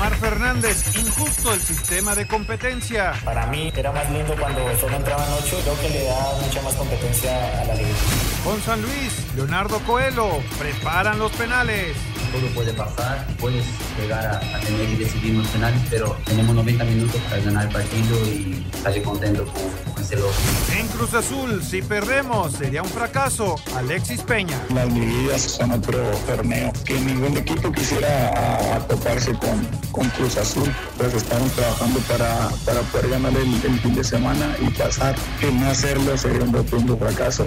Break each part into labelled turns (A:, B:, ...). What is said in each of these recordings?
A: Omar Fernández, injusto el sistema de competencia.
B: Para mí era más lindo cuando solo entraban ocho, creo que le da mucha más competencia a la liga.
A: Con San Luis, Leonardo Coelho, preparan los penales.
C: Todo puede pasar, puedes llegar a, a tener y decidir los penales, pero tenemos 90 minutos para ganar el partido y estar contento con, con ese logro.
A: En Cruz Azul, si perdemos, sería un fracaso. Alexis Peña.
D: Las liguillas son otro torneo que ningún equipo quisiera toparse con, con Cruz Azul. Pues estamos trabajando para, para poder ganar el, el fin de semana y pasar. El no hacerlo sería un rotundo fracaso.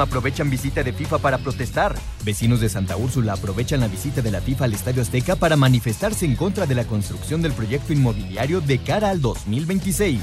E: Aprovechan visita de FIFA para protestar. Vecinos de Santa Úrsula aprovechan la visita de la FIFA al Estadio Azteca para manifestarse en contra de la construcción del proyecto inmobiliario de cara al 2026.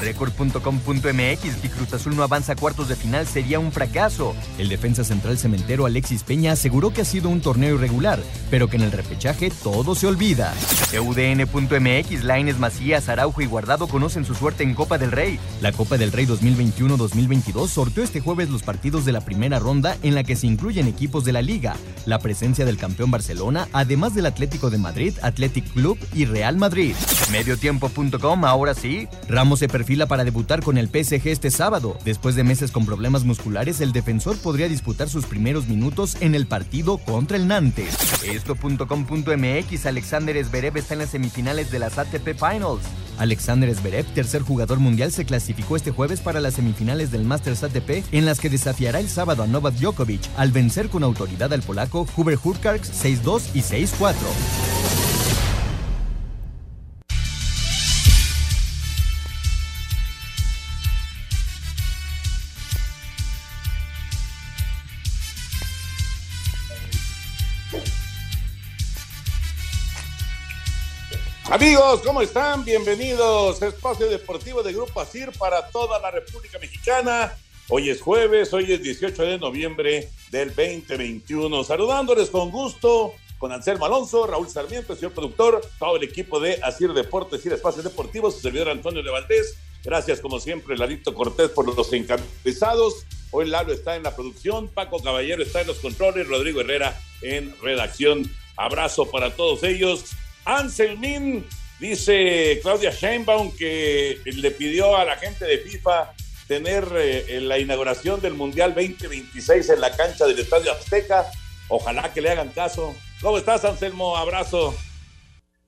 E: Record.com.mx que Cruz Azul no avanza a cuartos de final sería un fracaso. El defensa central cementero Alexis Peña aseguró que ha sido un torneo irregular, pero que en el repechaje todo se olvida. EUDN.mx Laines Macías, Araujo y Guardado conocen su suerte en Copa del Rey. La Copa del Rey 2021-2022 sorteó este jueves los partidos de la primera ronda en la que se incluyen equipos de la liga, la presencia del campeón Barcelona, además del Atlético de Madrid, Athletic Club y Real Madrid. Mediotiempo.com, ahora sí, Ramos se perfila para debutar con el PSG este sábado. Después de meses con problemas musculares, el defensor podría disputar sus primeros minutos en el partido contra el Nantes. Esto.com.mx, Alexander Zverev está en las semifinales de las ATP Finals. Alexander Zverev, tercer jugador mundial, se clasificó este jueves para las semifinales del Masters ATP, en las que desafiará el sábado a Novak Djokovic al vencer con autoridad al polaco Hubert Hurkacz 6-2 y 6-4.
F: Amigos, ¿cómo están? Bienvenidos a Espacio Deportivo de Grupo ASIR para toda la República Mexicana. Hoy es jueves, hoy es 18 de noviembre del 2021. Saludándoles con gusto con Anselmo Alonso, Raúl Sarmiento, señor productor, todo el equipo de Asir Deportes y Espacios Deportivos, su servidor Antonio de Valdés. Gracias, como siempre, Ladito Cortés por los encabezados. Hoy Lalo está en la producción, Paco Caballero está en los controles, Rodrigo Herrera en redacción. Abrazo para todos ellos. Anselmín, dice Claudia Sheinbaum, que le pidió a la gente de FIFA tener eh, la inauguración del Mundial 2026 en la cancha del Estadio Azteca. Ojalá que le hagan caso. ¿Cómo estás, Anselmo? Abrazo.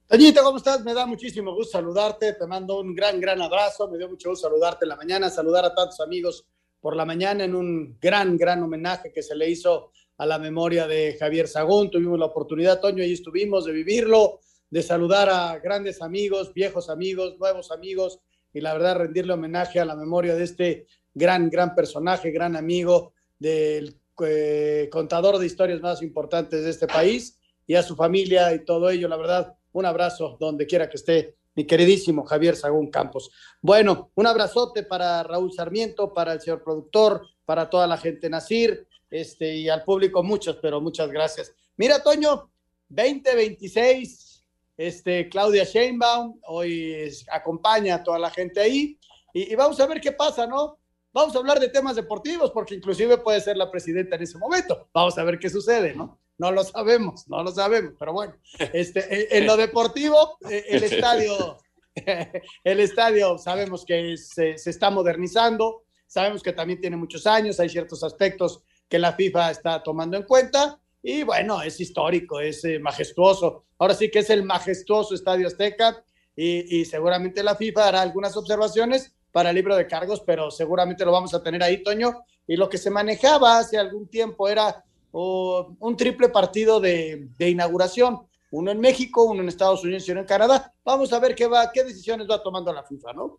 G: Toñito, ¿cómo estás? Me da muchísimo gusto saludarte. Te mando un gran, gran abrazo. Me dio mucho gusto saludarte en la mañana, saludar a tantos amigos por la mañana en un gran, gran homenaje que se le hizo a la memoria de Javier Sagún. Tuvimos la oportunidad, Toño, y estuvimos de vivirlo de saludar a grandes amigos, viejos amigos, nuevos amigos y la verdad rendirle homenaje a la memoria de este gran, gran personaje, gran amigo del eh, contador de historias más importantes de este país y a su familia y todo ello. La verdad, un abrazo donde quiera que esté mi queridísimo Javier Sagún Campos. Bueno, un abrazote para Raúl Sarmiento, para el señor productor, para toda la gente Nacir este, y al público, muchos, pero muchas gracias. Mira, Toño, 2026 este, Claudia Sheinbaum, hoy acompaña a toda la gente ahí y, y, vamos a ver qué pasa, ¿no? Vamos a hablar de temas deportivos porque inclusive puede ser la presidenta en ese momento. Vamos a ver qué sucede, ¿no? no lo sabemos, no lo sabemos, pero bueno, este, en, lo deportivo, eh, el estadio, el estadio sabemos que se, se está modernizando, sabemos que también tiene muchos años, hay ciertos aspectos que la FIFA está tomando en cuenta y bueno, es histórico, es eh, majestuoso. Ahora sí que es el majestuoso Estadio Azteca y, seguramente la FIFA hará algunas observaciones para el libro de cargos, pero seguramente lo vamos a tener ahí, Toño. Y lo que se manejaba hace algún tiempo era un triple partido de, inauguración, uno en México, uno en Estados Unidos y uno en Canadá. Vamos a ver qué va, qué decisiones va tomando la FIFA, ¿no?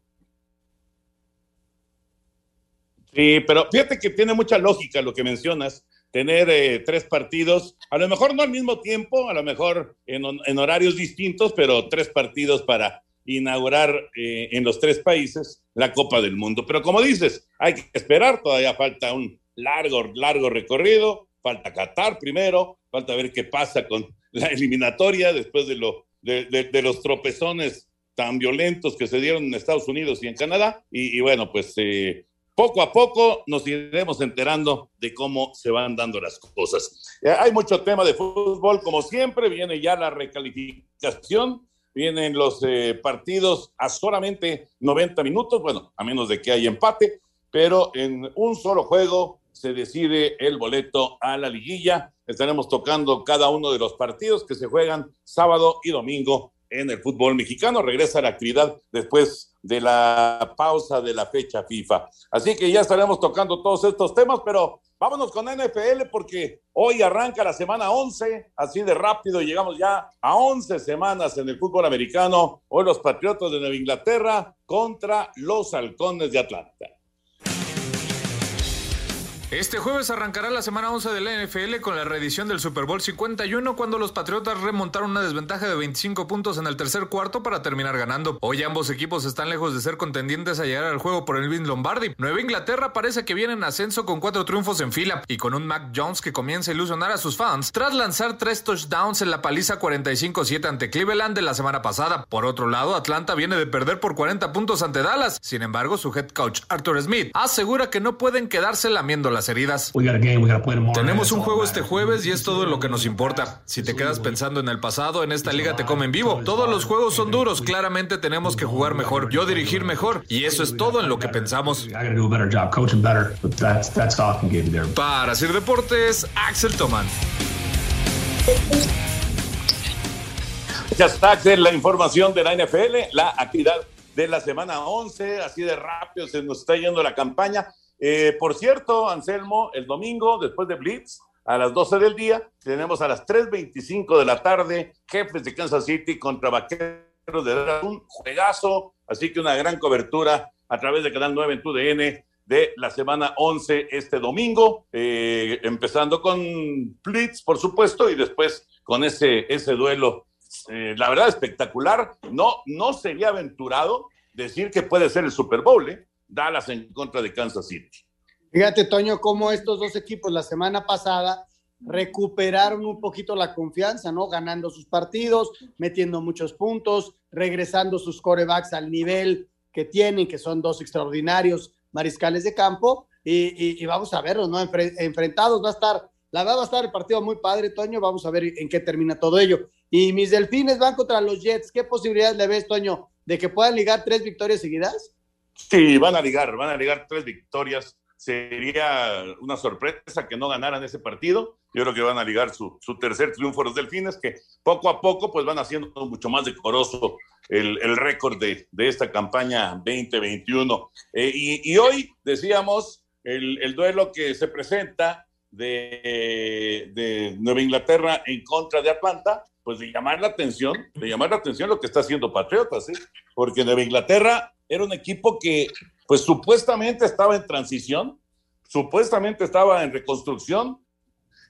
F: Sí, pero fíjate que tiene mucha lógica lo que mencionas, tener eh, tres partidos, a lo mejor no al mismo tiempo, a lo mejor en, horarios distintos, pero tres partidos para inaugurar eh, en los tres países la Copa del Mundo. Pero como dices, hay que esperar, todavía falta un largo, largo recorrido, falta Qatar primero, falta ver qué pasa con la eliminatoria después de, lo, de, los tropezones tan violentos que se dieron en Estados Unidos y en Canadá. Y, bueno, pues eh, poco a poco nos iremos enterando de cómo se van dando las cosas. Eh, hay mucho tema de fútbol, como siempre, viene ya la recalificación, vienen los eh, partidos a solamente 90 minutos, bueno, a menos de que haya empate, pero en un solo juego se decide el boleto a la liguilla. Estaremos tocando cada uno de los partidos que se juegan sábado y domingo en el fútbol mexicano. Regresa la actividad después de la pausa de la fecha FIFA. Así que ya estaremos tocando todos estos temas, pero vámonos con NFL porque hoy arranca la semana 11, así de rápido llegamos ya a 11 semanas en el fútbol americano. Hoy los Patriotas de Nueva Inglaterra contra los Halcones de Atlanta.
H: Este jueves arrancará la semana 11 de la NFL con la reedición del Super Bowl 51 cuando los Patriotas remontaron una desventaja de 25 puntos en el tercer cuarto para terminar ganando. Hoy ambos equipos están lejos de ser contendientes a llegar al juego por el Vince Lombardi. Nueva Inglaterra parece que viene en ascenso con cuatro triunfos en fila y con un Mac Jones que comienza a ilusionar a sus fans tras lanzar tres touchdowns en la paliza 45-7 ante Cleveland de la semana pasada. Por otro lado, Atlanta viene de perder por 40 puntos ante Dallas. Sin embargo, su head coach Arthur Smith asegura que no pueden quedarse lamiendo la heridas. Tenemos un juego este jueves y es todo lo que nos importa. Si te quedas pensando en el pasado, en esta liga te comen vivo. Todos los juegos son duros, claramente tenemos que jugar mejor, yo dirigir mejor y eso es todo en lo que pensamos. Para Sir Deportes, Axel Toman.
F: Ya está, Axel, la información de la NFL, la actividad de la semana 11, así de rápido se nos está yendo la campaña. Eh, por cierto, Anselmo, el domingo, después de Blitz, a las 12 del día, tenemos a las 3.25 de la tarde, jefes de Kansas City contra Vaqueros de un juegazo, así que una gran cobertura a través de Canal 9 en TUDN de la semana 11 este domingo, eh, empezando con Blitz, por supuesto, y después con ese, ese duelo, eh, la verdad, espectacular. No, no sería aventurado decir que puede ser el Super Bowl, ¿eh? Dallas en contra de Kansas City.
G: Fíjate, Toño, cómo estos dos equipos la semana pasada recuperaron un poquito la confianza, ¿no? Ganando sus partidos, metiendo muchos puntos, regresando sus corebacks al nivel que tienen, que son dos extraordinarios mariscales de campo. Y, vamos a verlos, ¿no? enfrentados, va a estar, la verdad va a estar el partido muy padre, Toño. Vamos a ver en qué termina todo ello. Y mis delfines van contra los Jets. ¿Qué posibilidades le ves, Toño, de que puedan ligar tres victorias seguidas?
F: Sí, van a ligar, van a ligar tres victorias. Sería una sorpresa que no ganaran ese partido. Yo creo que van a ligar su, tercer triunfo los delfines, que poco a poco pues van haciendo mucho más decoroso el, récord de, esta campaña 2021. Eh, y, hoy decíamos el, duelo que se presenta de, de Nueva Inglaterra en contra de Atlanta, pues de llamar la atención, de llamar la atención lo que está haciendo Patriotas, ¿eh? porque Nueva Inglaterra era un equipo que, pues supuestamente estaba en transición, supuestamente estaba en reconstrucción,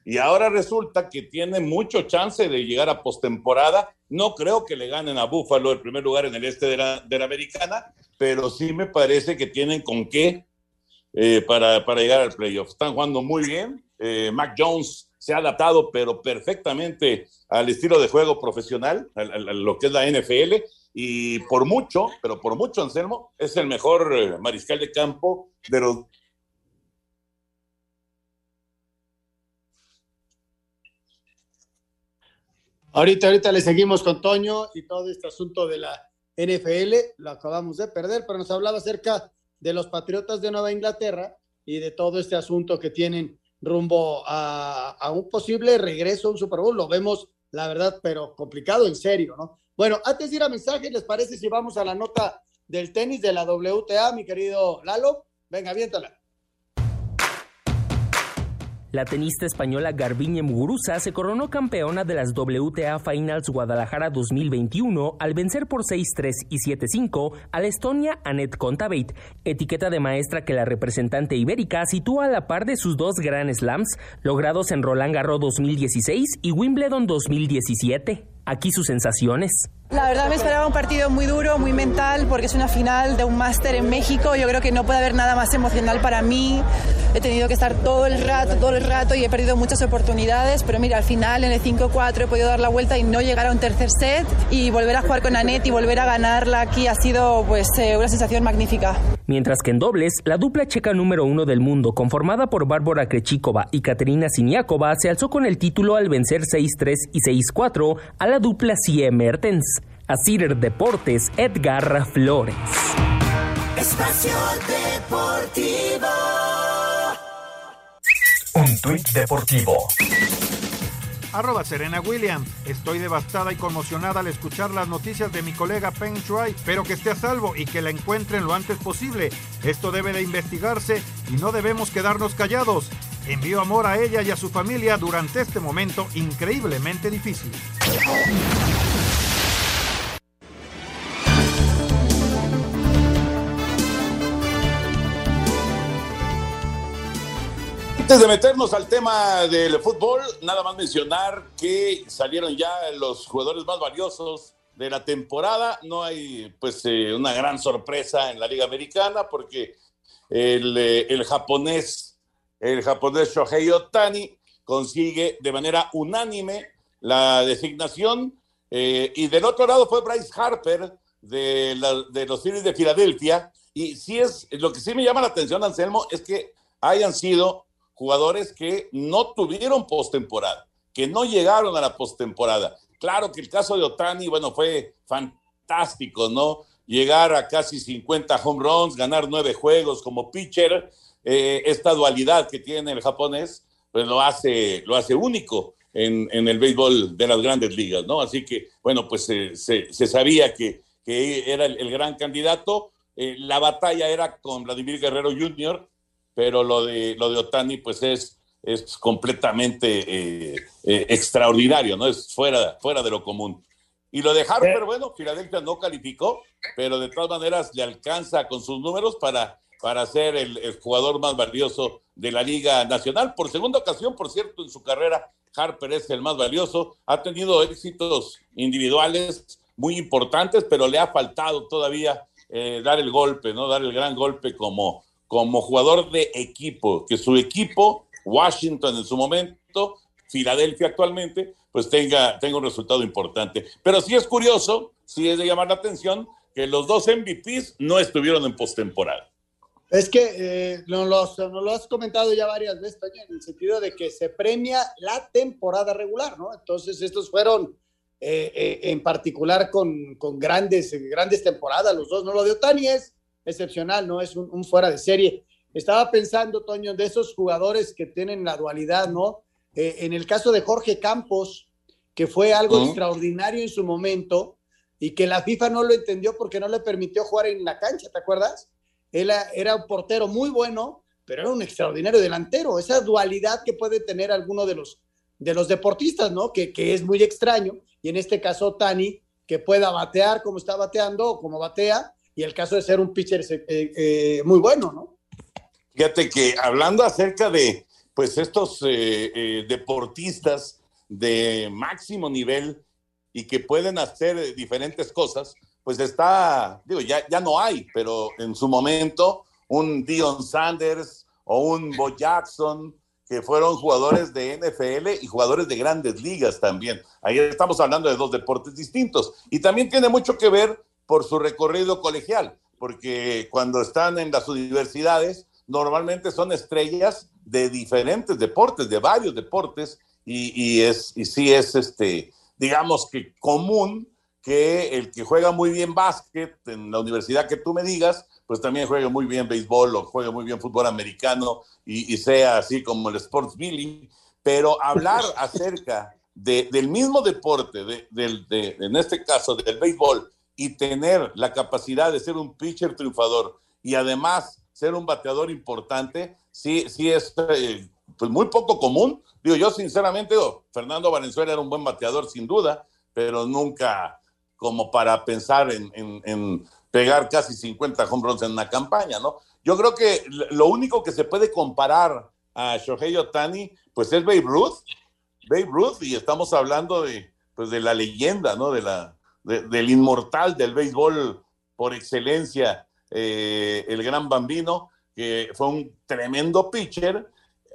F: y ahora resulta que tiene mucho chance de llegar a postemporada. No creo que le ganen a Buffalo el primer lugar en el este de la, de la americana, pero sí me parece que tienen con qué eh, para, para, llegar al playoff. Están jugando muy bien. Eh, Mac Jones se ha adaptado, pero perfectamente al estilo de juego profesional, a lo que es la NFL y por mucho, pero por mucho, Anselmo, es el mejor eh, mariscal de campo de los
G: Ahorita, ahorita le seguimos con Toño y todo este asunto de la NFL, lo acabamos de perder, pero nos hablaba acerca de los Patriotas de Nueva Inglaterra y de todo este asunto que tienen rumbo a, a un posible regreso a un Super Bowl. Lo vemos, la verdad, pero complicado, en serio, ¿no? Bueno, antes de ir a mensajes, ¿les parece si vamos a la nota del tenis de la WTA, mi querido Lalo? Venga, aviéntala.
I: La tenista española Garbiñe Muguruza se coronó campeona de las WTA Finals Guadalajara 2021 al vencer por 6-3 y 7-5 a la Estonia Anet Kontaveit, etiqueta de maestra que la representante ibérica sitúa a la par de sus dos Grand Slams logrados en Roland Garros 2016 y Wimbledon 2017. Aquí sus sensaciones.
J: La verdad me esperaba un partido muy duro, muy mental, porque es una final de un máster en México. Yo creo que no puede haber nada más emocional para mí. He tenido que estar todo el rato, todo el rato y he perdido muchas oportunidades. Pero mira, al final en el 5-4 he podido dar la vuelta y no llegar a un tercer set y volver a jugar con Anet y volver a ganarla aquí ha sido pues eh, una sensación magnífica.
I: Mientras que en dobles, la dupla checa número uno del mundo, conformada por Bárbara Krejcikova y Katerina Siniakova, se alzó con el título al vencer 6-3 y 6-4 a la dupla CIE Mertens. A Cider Deportes, Edgar Flores.
K: Espacio Deportivo.
L: Un tuit deportivo.
A: Arroba Serena Williams. Estoy devastada y conmocionada al escuchar las noticias de mi colega Peng Shuai, pero que esté a salvo y que la encuentren lo antes posible. Esto debe de investigarse y no debemos quedarnos callados. Envío amor a ella y a su familia durante este momento increíblemente difícil.
F: Antes de meternos al tema del fútbol, nada más mencionar que salieron ya los jugadores más valiosos de la temporada. No hay pues eh, una gran sorpresa en la Liga Americana porque el, eh, el japonés, el japonés Shohei Otani consigue de manera unánime la designación eh, y del otro lado fue Bryce Harper de, la- de los Phillies de Filadelfia y sí es, lo que sí me llama la atención, Anselmo, es que hayan sido jugadores que no tuvieron postemporada, que no llegaron a la postemporada. Claro que el caso de Otani, bueno, fue fantástico, ¿no? Llegar a casi 50 home runs, ganar nueve juegos como pitcher, eh, esta dualidad que tiene el japonés, pues lo hace, lo hace único en, el béisbol de las grandes ligas, ¿no? Así que, bueno, pues se, sabía que, era el, el gran candidato. Eh, la batalla era con Vladimir Guerrero Jr., pero lo de, lo de Otani, pues es, es completamente eh, eh, extraordinario, ¿no? Es fuera, fuera de lo común. Y lo de Harper, bueno, Filadelfia no calificó, pero de todas maneras le alcanza con sus números para, para ser el, el jugador más valioso de la Liga Nacional. Por segunda ocasión, por cierto, en su carrera, Harper es el más valioso. Ha tenido éxitos individuales muy importantes, pero le ha faltado todavía eh, dar el golpe, ¿no? Dar el gran golpe como, como jugador de equipo, que su equipo, Washington en su momento, Filadelfia actualmente, pues tenga, tenga un resultado importante. Pero sí es curioso, sí es de llamar la atención, que los dos MVPs no estuvieron en postemporada.
G: Es que eh, los- nos lo has comentado ya varias veces, Toño, en el sentido de que se premia la temporada regular, ¿no? Entonces, estos fueron eh, eh, en particular con, con grandes, grandes temporadas, los dos, ¿no? Lo de Otani es excepcional, ¿no? Es un, un fuera de serie. Estaba pensando, Toño, de esos jugadores que tienen la dualidad, ¿no? Eh, en el caso de Jorge Campos, que fue algo extraordinario en su momento y que la FIFA no lo entendió porque no le permitió jugar en la cancha, ¿te acuerdas? Él era, era un portero muy bueno, pero era un extraordinario delantero. Esa dualidad que puede tener alguno de los, de los deportistas, ¿no? Que, que es muy extraño. Y en este caso, Tani, que pueda batear como está bateando o como batea, y el caso de ser un pitcher eh, eh, muy bueno, ¿no?
F: Fíjate que hablando acerca de pues estos eh, eh, deportistas de máximo nivel y que pueden hacer eh, diferentes cosas, pues está, digo, ya, ya no hay, pero en su momento un Dion Sanders o un Bo Jackson, que fueron jugadores de NFL y jugadores de grandes ligas también. Ahí estamos hablando de dos deportes distintos. Y también tiene mucho que ver por su recorrido colegial, porque cuando están en las universidades, normalmente son estrellas de diferentes deportes, de varios deportes, y, y es, y sí es este, digamos que común que el que juega muy bien básquet en la universidad que tú me digas, pues también juegue muy bien béisbol o juegue muy bien fútbol americano y, y sea así como el sports billing. Pero hablar acerca de, del mismo deporte, de, de- en este caso del béisbol, y tener la capacidad de ser un pitcher triunfador y además ser un bateador importante, sí, sí es eh, pues muy poco común. Digo, yo sinceramente, Fernando Valenzuela era un buen bateador sin duda, pero nunca como para pensar en, en- en pegar casi 50 home runs en una campaña, ¿no? Yo creo que lo único que se puede comparar a Shohei Otani, pues es Babe Ruth, Babe Ruth, y estamos hablando de, pues de la leyenda, ¿no? De la, de- del inmortal del béisbol por excelencia, eh, el gran bambino, que fue un tremendo pitcher,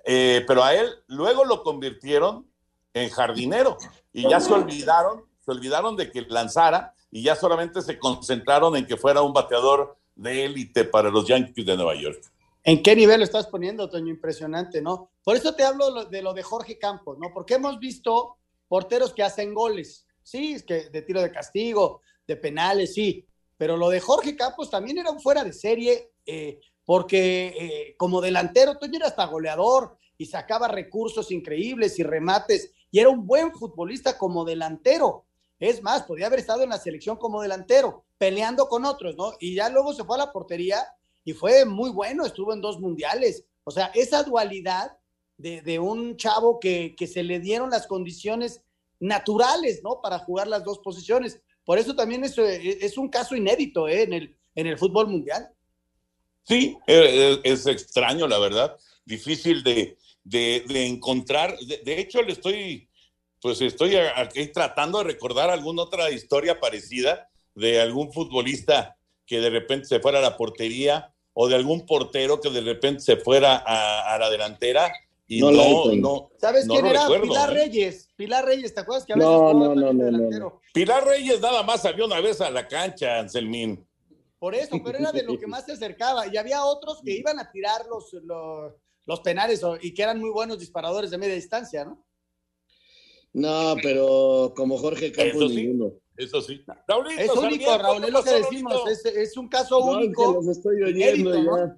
F: eh, pero a él luego lo convirtieron en jardinero y ya se olvidaron, se olvidaron de que lanzara y ya solamente se concentraron en que fuera un bateador de élite para los Yankees de Nueva York.
G: ¿En qué nivel lo estás poniendo, Toño? Impresionante, ¿no? Por eso te hablo lo- de lo de Jorge Campos, ¿no? Porque hemos visto porteros que hacen goles, sí, es que de tiro de castigo, de penales, sí, pero lo de Jorge Campos también era fuera de serie, eh, porque eh, como delantero, Toño era hasta goleador y sacaba recursos increíbles y remates, y era un buen futbolista como delantero. Es más, podía haber estado en la selección como delantero, peleando con otros, ¿no? Y ya luego se fue a la portería y fue muy bueno, estuvo en dos mundiales. O sea, esa dualidad de, de un chavo que, que se le dieron las condiciones naturales, ¿no? Para jugar las dos posiciones. Por eso también es, eh, es un caso inédito ¿eh? en, el, en el fútbol mundial.
F: Sí, eh, es extraño, la verdad. Difícil de, de- encontrar. De, hecho, le estoy, pues estoy aquí tratando de recordar alguna otra historia parecida de algún futbolista que de repente se fuera a la portería o de algún portero que de repente se fuera a la delantera y
G: No
F: no, no.
G: ¿Sabes
F: no
G: quién era?
F: recuerdo,
G: Pilar
F: ¿eh?
G: Reyes. Pilar Reyes, ¿te acuerdas que a veces
F: No, no, no? Pilar Reyes nada más salió una vez a la cancha, Anselmín.
G: Por eso, pero era de lo que más se acercaba. Y había otros que iban a tirar los, los, los penales y que eran muy buenos disparadores de media distancia, ¿no?
M: No, pero como Jorge Campos,
F: Eso sí.
M: ninguno.
F: Eso sí. Raulito,
G: Es único, Raúl,
F: ¿qué
G: es lo que decimos. Es, es un caso
M: No, es que
G: único.
M: los estoy oyendo
G: inédito.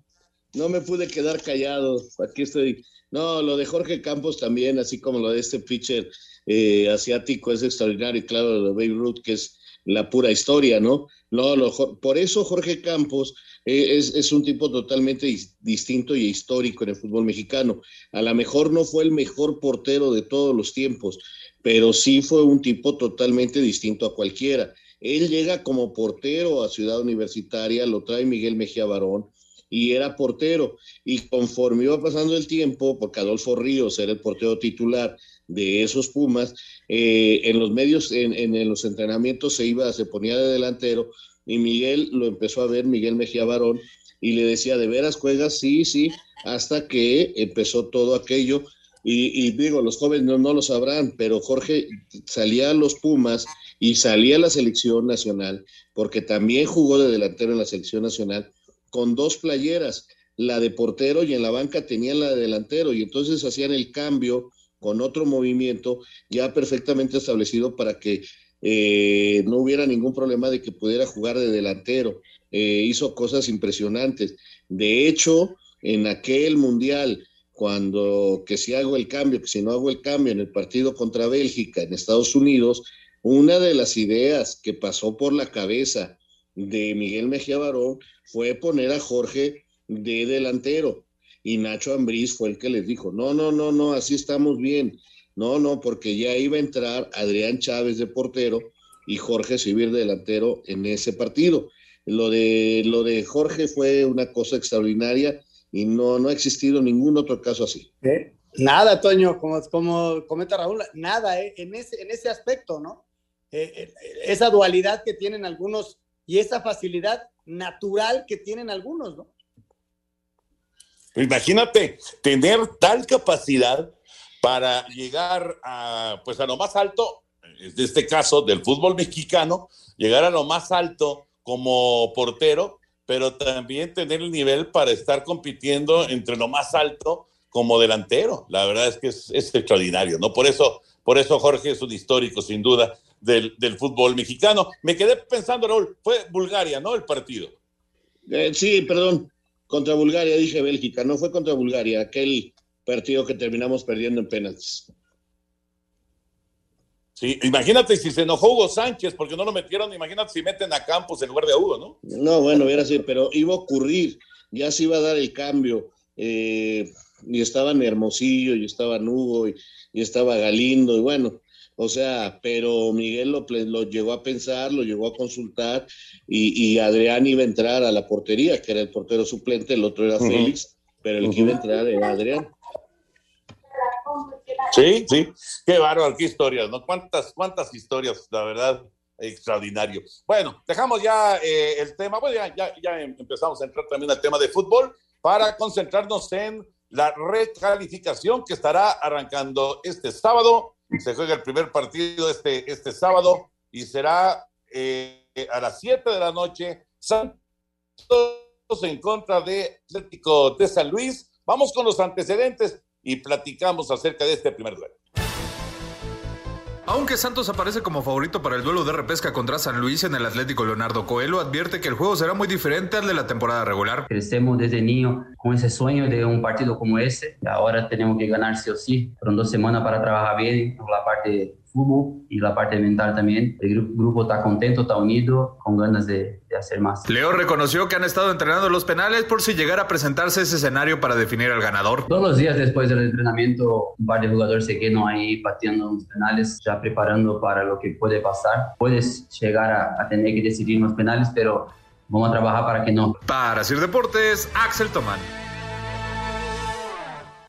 G: No
M: me pude quedar callado. Aquí estoy. No, lo de Jorge Campos también, así como lo de este pitcher eh, asiático, es extraordinario. Y claro, lo de Babe Ruth, que es la pura historia, ¿no? No, lo, por eso Jorge Campos eh, es, es un tipo totalmente dis- distinto y histórico en el fútbol mexicano. A lo mejor no fue el mejor portero de todos los tiempos, pero sí fue un tipo totalmente distinto a cualquiera. Él llega como portero a Ciudad Universitaria, lo trae Miguel Mejía Barón y era portero. Y conforme iba pasando el tiempo, porque Adolfo Ríos era el portero titular de esos Pumas, eh, en los medios, en, en- los entrenamientos se iba, se ponía de delantero y Miguel lo empezó a ver, Miguel Mejía Barón, y le decía, ¿de veras juegas? Sí, sí, hasta que empezó todo aquello. Y, y digo, los jóvenes no, no lo sabrán, pero Jorge salía a los Pumas y salía a la selección nacional, porque también jugó de delantero en la selección nacional, con dos playeras, la de portero y en la banca tenían la de delantero, y entonces hacían el cambio con otro movimiento ya perfectamente establecido para que eh, no hubiera ningún problema de que pudiera jugar de delantero. Eh, hizo cosas impresionantes. De hecho, en aquel mundial, cuando que si hago el cambio, que si no hago el cambio en el partido contra Bélgica en Estados Unidos, una de las ideas que pasó por la cabeza de Miguel Mejía Barón fue poner a Jorge de delantero y Nacho Ambriz fue el que les dijo, no, no, no, no, así estamos bien. No, no, porque ya iba a entrar Adrián Chávez de portero y Jorge Civil de delantero en ese partido. Lo de, lo de Jorge fue una cosa extraordinaria y no, no ha existido ningún otro caso así.
G: ¿Eh? Nada, Toño, como, como comenta Raúl, nada, ¿eh? en, ese, en ese aspecto, ¿no? Eh, eh, esa dualidad que tienen algunos y esa facilidad natural que tienen algunos, ¿no?
F: Imagínate tener tal capacidad para llegar a, pues a lo más alto, en este caso del fútbol mexicano, llegar a lo más alto como portero, pero también tener el nivel para estar compitiendo entre lo más alto como delantero. La verdad es que es, es extraordinario, ¿no? Por eso, por eso Jorge es un histórico, sin duda, del, del fútbol mexicano. Me quedé pensando, Raúl, fue Bulgaria, ¿no? El partido.
M: Eh, sí, perdón, contra Bulgaria, dije Bélgica, no fue contra Bulgaria, aquel partido que terminamos perdiendo en penaltis.
F: Sí, imagínate si se enojó Hugo Sánchez porque no lo metieron, imagínate si meten a Campos en lugar de a Hugo, ¿no?
M: No, bueno, hubiera sido, pero iba a ocurrir, ya se iba a dar el cambio. eh, y estaban Hermosillo, y estaban Hugo, y, y estaba Galindo, y bueno, o sea, pero Miguel lo, lo llegó a pensar, lo llegó a consultar, y, y Adrián iba a entrar a la portería, que era el portero suplente, el otro era
F: Ujú.
M: Félix, pero el que iba a entrar era Adrián.
F: Sí, sí. Qué bárbaro, qué historias, ¿no? ¿Cuántas, cuántas historias, la verdad, extraordinario. Bueno, dejamos ya eh, el tema, bueno, ya, ya, ya em- empezamos a entrar también al tema de fútbol para concentrarnos en la recalificación que estará arrancando este sábado. Se juega el primer partido este, este sábado y será eh, a las 7 de la noche. Santos en contra de Atlético de San Luis. Vamos con los antecedentes y platicamos acerca de este primer duelo.
H: Aunque Santos aparece como favorito para el duelo de repesca contra San Luis en el Atlético Leonardo Coelho, advierte que el juego será muy diferente al de la temporada regular.
C: Crecemos desde niño con ese sueño de un partido como ese. Ahora tenemos que ganar sí o sí. Fueron dos semanas para trabajar bien la parte y la parte mental también. El gru- grupo está contento, está unido, con ganas de, de hacer más.
H: Leo reconoció que han estado entrenando los penales por si llegara a presentarse ese escenario para definir al ganador.
C: Todos los días después del entrenamiento, un par de jugadores se quedan ahí pateando los penales, ya preparando para lo que puede pasar. Puedes llegar a, a tener que decidir los penales, pero vamos a trabajar para que no.
H: Para Sir Deportes, Axel Tomán.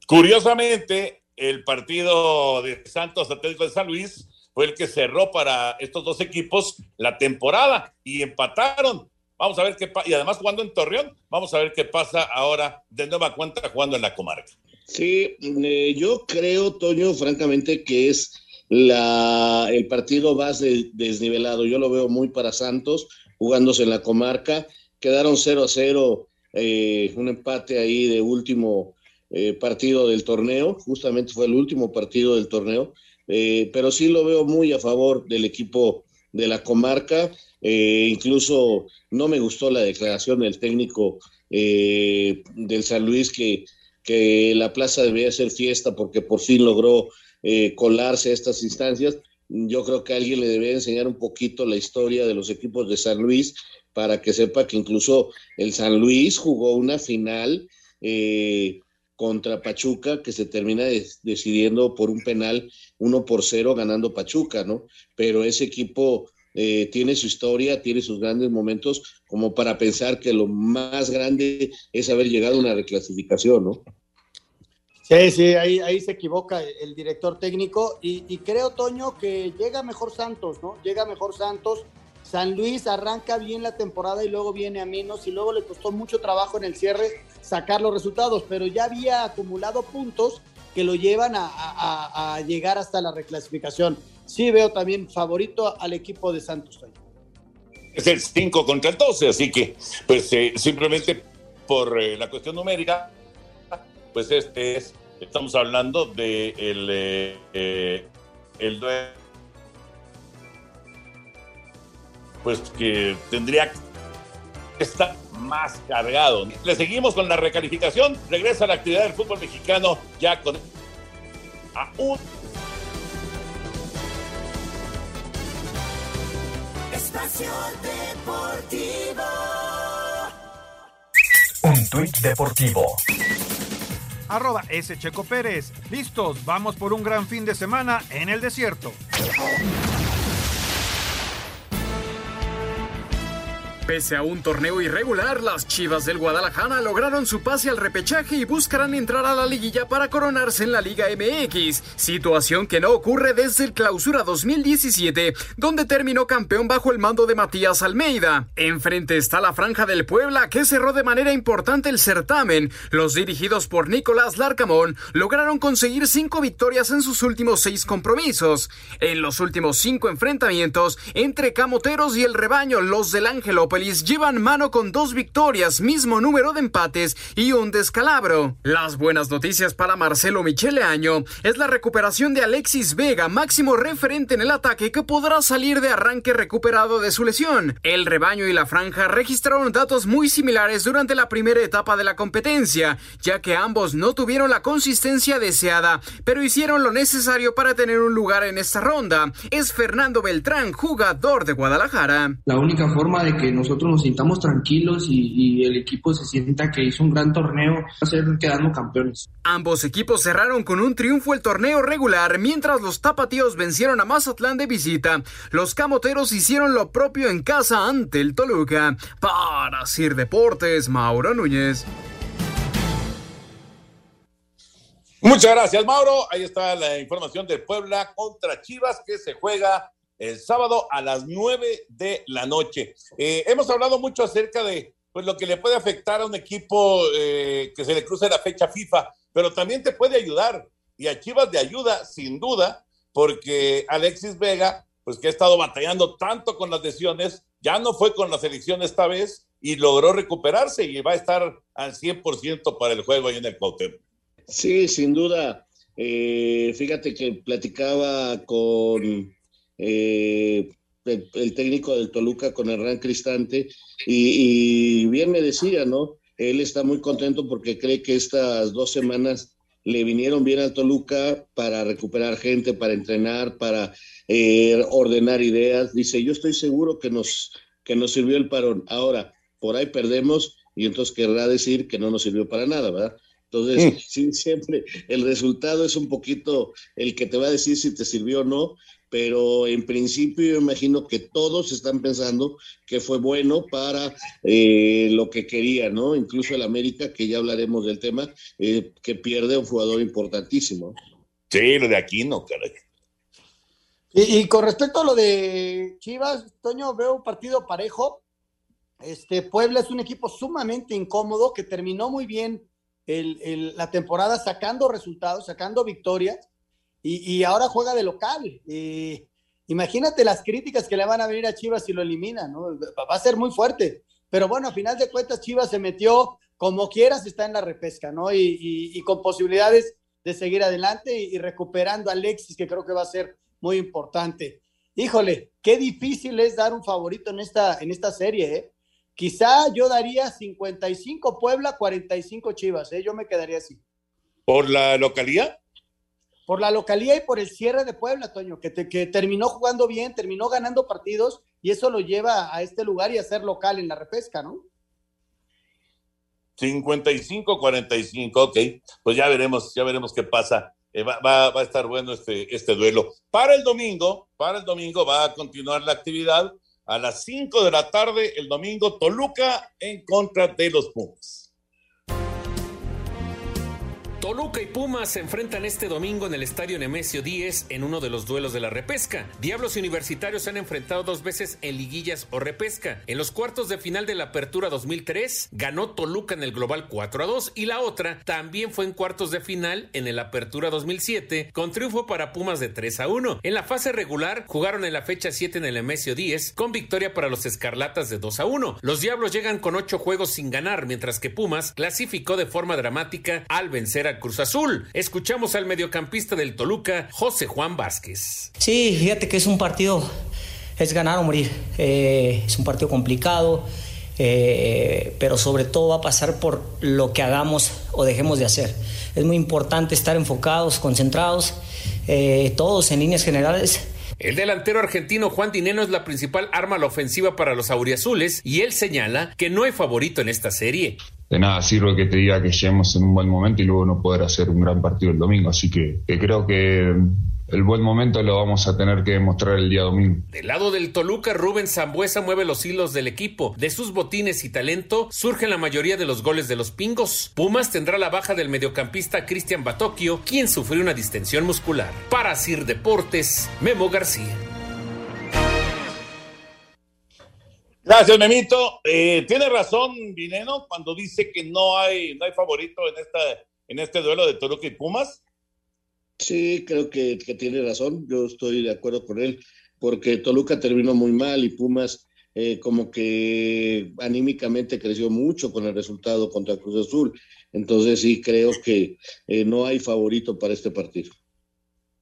F: Curiosamente, el partido de Santos Atlético de San Luis fue el que cerró para estos dos equipos la temporada y empataron. Vamos a ver qué pasa. Y además jugando en Torreón, vamos a ver qué pasa ahora de nueva cuenta jugando en la comarca.
M: Sí, eh, yo creo, Toño, francamente, que es el partido más de- desnivelado. Yo lo veo muy para Santos, jugándose en la comarca. Quedaron 0 a 0, eh, un empate ahí de último eh, partido del torneo. Justamente fue el último partido del torneo. Eh, pero sí lo veo muy a favor del equipo de la comarca. Eh, incluso no me gustó la declaración del técnico del San Luis que, que la plaza debía ser fiesta porque por fin logró colarse a estas instancias. Yo creo que alguien le debe enseñar un poquito la historia de los equipos de San Luis para que sepa que incluso el San Luis jugó una final contra Pachuca que se termina des- decidiendo por un penal uno por cero ganando Pachuca, ¿no? Pero ese equipo eh, tiene su historia, tiene sus grandes momentos como para pensar que lo más grande es haber llegado a una reclasificación, ¿no?
G: Sí, sí, ahí, ahí se equivoca el director técnico y, y creo, Toño, que llega mejor Santos, ¿no? Llega mejor Santos. San Luis arranca bien la temporada y luego viene a menos y luego le costó mucho trabajo en el cierre sacar los resultados, pero ya había acumulado puntos que lo llevan a, llegar hasta la reclasificación. Sí veo también favorito al equipo de Santos.
F: Es el 5 contra el 12, así que pues eh, simplemente por eh, la cuestión numérica, pues este es, estamos hablando de el, eh, eh, el pues que tendría que estar más cargado. Le seguimos con la recalificación, regresa a la actividad del fútbol mexicano ya con a un
K: Espacio Deportivo.
L: Un tuit deportivo.
A: Arroba S. Checo Pérez. Listos, vamos por un gran fin de semana en el desierto.
N: Pese a un torneo irregular, las Chivas del Guadalajara lograron su pase al repechaje y buscarán entrar a la liguilla para coronarse en la Liga MX, situación que no ocurre desde el Clausura 2017, donde terminó campeón bajo el mando de Matías Almeida. Enfrente está la Franja del Puebla, que cerró de manera importante el certamen. Los dirigidos por Nicolás Larcamón lograron conseguir cinco victorias en sus últimos seis compromisos. En los últimos cinco enfrentamientos entre Camoteros y el rebaño, los del Ángel López Llevan mano con dos victorias, mismo número de empates y un descalabro. Las buenas noticias para Marcelo Michele Año es la recuperación de Alexis Vega, máximo referente en el ataque que podrá salir de arranque recuperado de su lesión. El rebaño y la franja registraron datos muy similares durante la primera etapa de la competencia, ya que ambos no tuvieron la consistencia deseada, pero hicieron lo necesario para tener un lugar en esta ronda. Es Fernando Beltrán, jugador de Guadalajara.
O: La única forma de que nosotros nos sintamos tranquilos y, y el equipo se sienta que hizo un gran torneo va a ser quedando campeones.
N: Ambos equipos cerraron con un triunfo el torneo regular, mientras los tapatíos vencieron a Mazatlán de visita. Los camoteros hicieron lo propio en casa ante el Toluca. Para Sir Deportes, Mauro Núñez.
F: Muchas gracias, Mauro. Ahí está la información de Puebla contra Chivas que se juega el sábado a las nueve de la noche. Eh, hemos hablado mucho acerca de pues, lo que le puede afectar a un equipo eh, que se le cruce la fecha FIFA, pero también te puede ayudar. Y a Chivas de ayuda, sin duda, porque Alexis Vega, pues que ha estado batallando tanto con las lesiones, ya no fue con la selección esta vez y logró recuperarse y va a estar al 100% para el juego ahí en el Cuauhtémoc.
M: Sí, sin duda. Eh, fíjate que platicaba con eh, el, el, técnico del Toluca, con Hernán Cristante, y, y, bien me decía, ¿no? Él está muy contento porque cree que estas dos semanas le vinieron bien al Toluca para recuperar gente, para entrenar, para eh, ordenar ideas. Dice, yo estoy seguro que nos, que nos sirvió el parón. Ahora, por ahí perdemos y entonces querrá decir que no nos sirvió para nada, ¿verdad? Entonces, mm. sí, siempre el resultado es un poquito el que te va a decir si te sirvió o no, pero en principio yo imagino que todos están pensando que fue bueno para eh, lo que quería, ¿no? Incluso el América, que ya hablaremos del tema, eh, que pierde a un jugador importantísimo.
F: Sí, lo de Aquino, caray.
G: Y, y, con respecto a lo de Chivas, Toño, veo un partido parejo. Este Puebla es un equipo sumamente incómodo que terminó muy bien el, el, la temporada sacando resultados, sacando victorias, y, y ahora juega de local. Eh, imagínate las críticas que le van a venir a Chivas si lo eliminan, ¿no? Va a ser muy fuerte. Pero bueno, a final de cuentas, Chivas se metió como quieras, está en la repesca, ¿no? Y, y, y con posibilidades de seguir adelante y, recuperando a Alexis, que creo que va a ser muy importante. Híjole, qué difícil es dar un favorito en esta, en esta serie, ¿eh? Quizá yo daría 55 Puebla, 45 Chivas, ¿eh? yo me quedaría así.
F: ¿Por la localía?
G: Por la localía y por el cierre de Puebla, Toño, que, te, que terminó jugando bien, terminó ganando partidos y eso lo lleva a este lugar y a ser local en la repesca, ¿no?
F: 55-45, ok. Pues ya veremos, ya veremos qué pasa. Eh, va, a estar bueno este, este duelo. Para el domingo, para el domingo va a continuar la actividad a las 5 de la tarde el domingo, Toluca en contra de los Pumas.
I: Toluca y Pumas se enfrentan este domingo en el estadio Nemesio 10 en uno de los duelos de la repesca. Diablos Universitarios se han enfrentado dos veces en liguillas o repesca. En los cuartos de final de la Apertura 2003 ganó Toluca en el global 4 a 2 y la otra también fue en cuartos de final en el Apertura 2007 con triunfo para Pumas de 3 a 1. En la fase regular jugaron en la fecha 7 en el Nemesio 10 con victoria para los Escarlatas de 2 a 1. Los Diablos llegan con 8 juegos sin ganar mientras que Pumas clasificó de forma dramática al vencer a Cruz Azul. Escuchamos al mediocampista del Toluca, José Juan Vázquez.
P: Sí, fíjate que es un partido, es ganar o morir. Eh, es un partido complicado, eh, pero sobre todo va a pasar por lo que hagamos o dejemos de hacer. Es muy importante estar enfocados, concentrados, eh, todos en líneas generales.
I: El delantero argentino Juan Dineno es la principal arma a la ofensiva para los auriazules y él señala que no hay favorito en esta serie
Q: de nada sirve que te diga que lleguemos en un buen momento y luego no poder hacer un gran partido el domingo. Así que, creo que el buen momento lo vamos a tener que demostrar el día domingo.
I: Del lado del Toluca, Rubén Zambuesa mueve los hilos del equipo. De sus botines y talento surgen la mayoría de los goles de los pingos. Pumas tendrá la baja del mediocampista Cristian Batocchio, quien sufrió una distensión muscular. Para Sir Deportes, Memo García.
F: Gracias, Memito. Eh, tiene razón Vineno cuando dice que no hay, no hay favorito en, esta, en este duelo de Toluca y Pumas.
M: Sí, creo que, que, tiene razón. Yo estoy de acuerdo con él, porque Toluca terminó muy mal y Pumas eh, como que anímicamente creció mucho con el resultado contra Cruz Azul. Entonces sí creo que eh, no hay favorito para este partido.